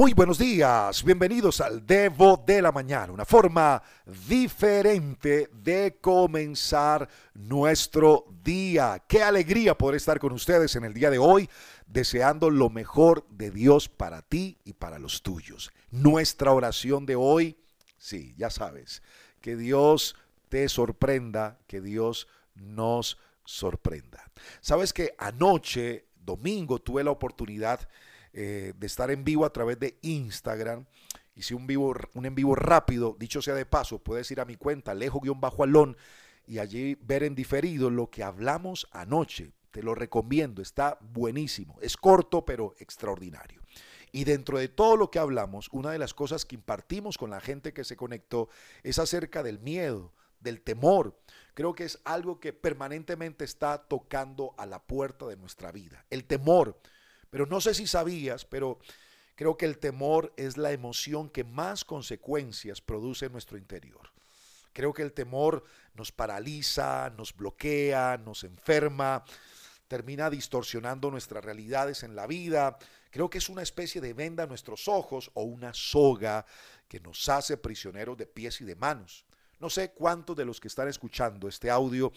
Muy buenos días, bienvenidos al Devo de la Mañana, una forma diferente de comenzar nuestro día. Qué alegría poder estar con ustedes en el día de hoy, deseando lo mejor de Dios para ti y para los tuyos. Nuestra oración de hoy, sí, ya sabes, que Dios te sorprenda, que Dios nos sorprenda. Sabes que anoche, domingo, tuve la oportunidad eh, de estar en vivo a través de Instagram. Hice un, vivo, un en vivo rápido, dicho sea de paso, puedes ir a mi cuenta, lejo-alón, y allí ver en diferido lo que hablamos anoche. Te lo recomiendo, está buenísimo. Es corto, pero extraordinario. Y dentro de todo lo que hablamos, una de las cosas que impartimos con la gente que se conectó es acerca del miedo, del temor. Creo que es algo que permanentemente está tocando a la puerta de nuestra vida. El temor. Pero no sé si sabías, pero creo que el temor es la emoción que más consecuencias produce en nuestro interior. Creo que el temor nos paraliza, nos bloquea, nos enferma, termina distorsionando nuestras realidades en la vida. Creo que es una especie de venda a nuestros ojos o una soga que nos hace prisioneros de pies y de manos. No sé cuántos de los que están escuchando este audio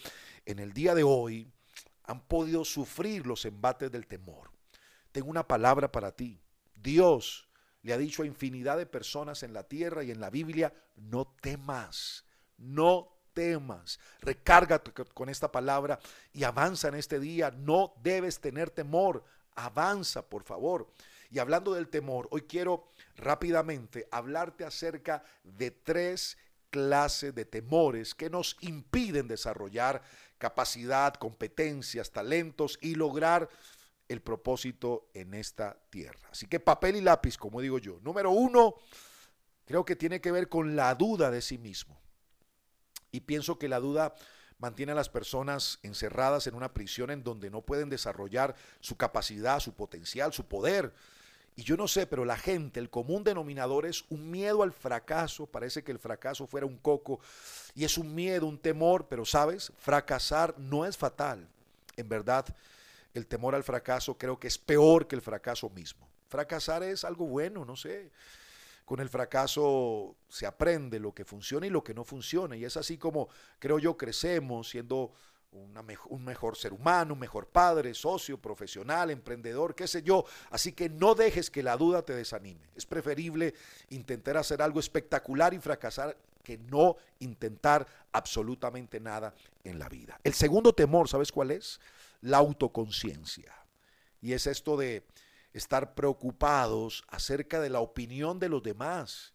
en el día de hoy han podido sufrir los embates del temor tengo una palabra para ti. Dios le ha dicho a infinidad de personas en la tierra y en la Biblia, no temas, no temas. Recárgate con esta palabra y avanza en este día. No debes tener temor. Avanza, por favor. Y hablando del temor, hoy quiero rápidamente hablarte acerca de tres clases de temores que nos impiden desarrollar capacidad, competencias, talentos y lograr el propósito en esta tierra. Así que papel y lápiz, como digo yo. Número uno, creo que tiene que ver con la duda de sí mismo. Y pienso que la duda mantiene a las personas encerradas en una prisión en donde no pueden desarrollar su capacidad, su potencial, su poder. Y yo no sé, pero la gente, el común denominador es un miedo al fracaso. Parece que el fracaso fuera un coco y es un miedo, un temor, pero sabes, fracasar no es fatal. En verdad, el temor al fracaso creo que es peor que el fracaso mismo. Fracasar es algo bueno, no sé. Con el fracaso se aprende lo que funciona y lo que no funciona. Y es así como creo yo crecemos siendo un mejor ser humano, un mejor padre, socio, profesional, emprendedor, qué sé yo. Así que no dejes que la duda te desanime. Es preferible intentar hacer algo espectacular y fracasar que no intentar absolutamente nada en la vida. El segundo temor, ¿sabes cuál es? la autoconciencia. Y es esto de estar preocupados acerca de la opinión de los demás.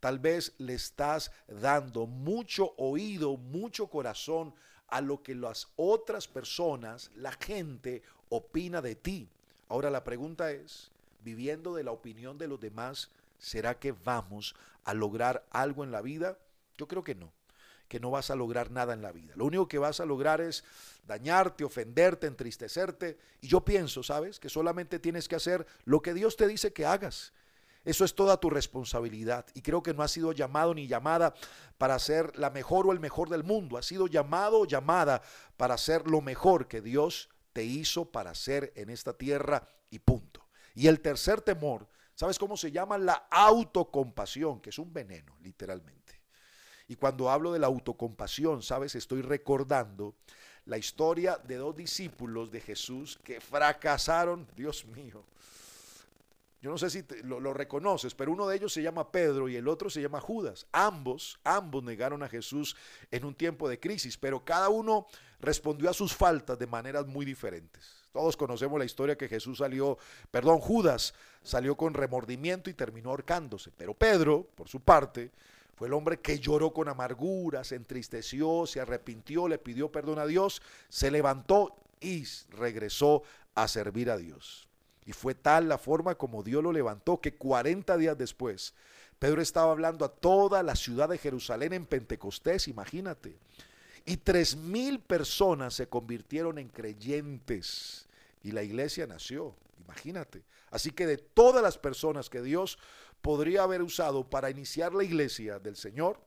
Tal vez le estás dando mucho oído, mucho corazón a lo que las otras personas, la gente, opina de ti. Ahora la pregunta es, viviendo de la opinión de los demás, ¿será que vamos a lograr algo en la vida? Yo creo que no que no vas a lograr nada en la vida. Lo único que vas a lograr es dañarte, ofenderte, entristecerte. Y yo pienso, ¿sabes? Que solamente tienes que hacer lo que Dios te dice que hagas. Eso es toda tu responsabilidad. Y creo que no has sido llamado ni llamada para ser la mejor o el mejor del mundo. Has sido llamado o llamada para ser lo mejor que Dios te hizo para ser en esta tierra y punto. Y el tercer temor, ¿sabes cómo se llama? La autocompasión, que es un veneno, literalmente. Y cuando hablo de la autocompasión, sabes, estoy recordando la historia de dos discípulos de Jesús que fracasaron, Dios mío. Yo no sé si lo, lo, reconoces, pero uno de ellos se llama Pedro y el otro se llama Judas. Ambos, ambos negaron a Jesús en un tiempo de crisis, pero cada uno respondió a sus faltas de maneras muy diferentes. Todos conocemos la historia que Jesús salió, perdón, Judas salió con remordimiento y terminó ahorcándose, pero Pedro, por su parte, fue el hombre que lloró con amargura, se entristeció, se arrepintió, le pidió perdón a Dios, se levantó y regresó a servir a Dios. Y fue tal la forma como Dios lo levantó que 40 días después, Pedro estaba hablando a toda la ciudad de Jerusalén en Pentecostés, imagínate. Y tres mil personas se convirtieron en creyentes y la iglesia nació, imagínate. Así que de todas las personas que Dios podría haber usado para iniciar la iglesia del Señor,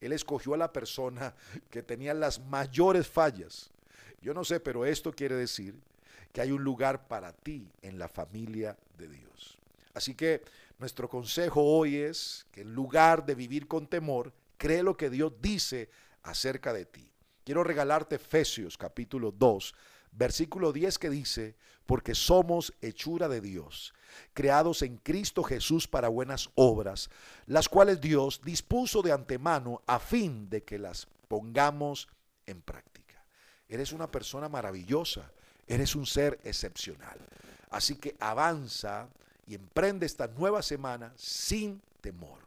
Él escogió a la persona que tenía las mayores fallas. Yo no sé, pero esto quiere decir que hay un lugar para ti en la familia de Dios. Así que Nuestro consejo hoy es que en lugar de vivir con temor, cree lo que Dios dice acerca de ti. Quiero regalarte Efesios capítulo 2, versículo 10 que dice, porque somos hechura de Dios, creados en Cristo Jesús para buenas obras, las cuales Dios dispuso de antemano a fin de que las pongamos en práctica. Eres una persona maravillosa, eres un ser excepcional. Así que avanza y emprende esta nueva semana sin temor.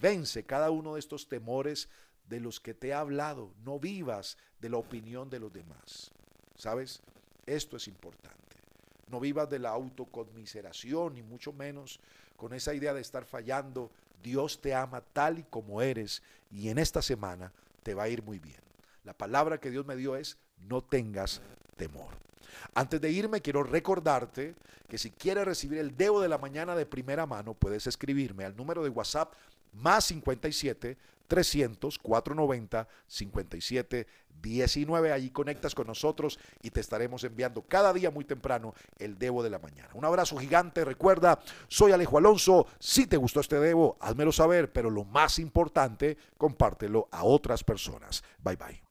Vence cada uno de estos temores de los que te he hablado. No vivas de la opinión de los demás. ¿Sabes? Esto es importante. No vivas de la autoconmiseración, ni mucho menos con esa idea de estar fallando. Dios te ama tal y como eres y en esta semana te va a ir muy bien. La palabra que Dios me dio es, no tengas temor. Antes de irme, quiero recordarte que si quieres recibir el Debo de la mañana de primera mano, puedes escribirme al número de WhatsApp más 57 300 490 57 19. Allí conectas con nosotros y te estaremos enviando cada día muy temprano el Debo de la mañana. Un abrazo gigante. Recuerda, soy Alejo Alonso. Si te gustó este Debo, házmelo saber, pero lo más importante, compártelo a otras personas. Bye bye.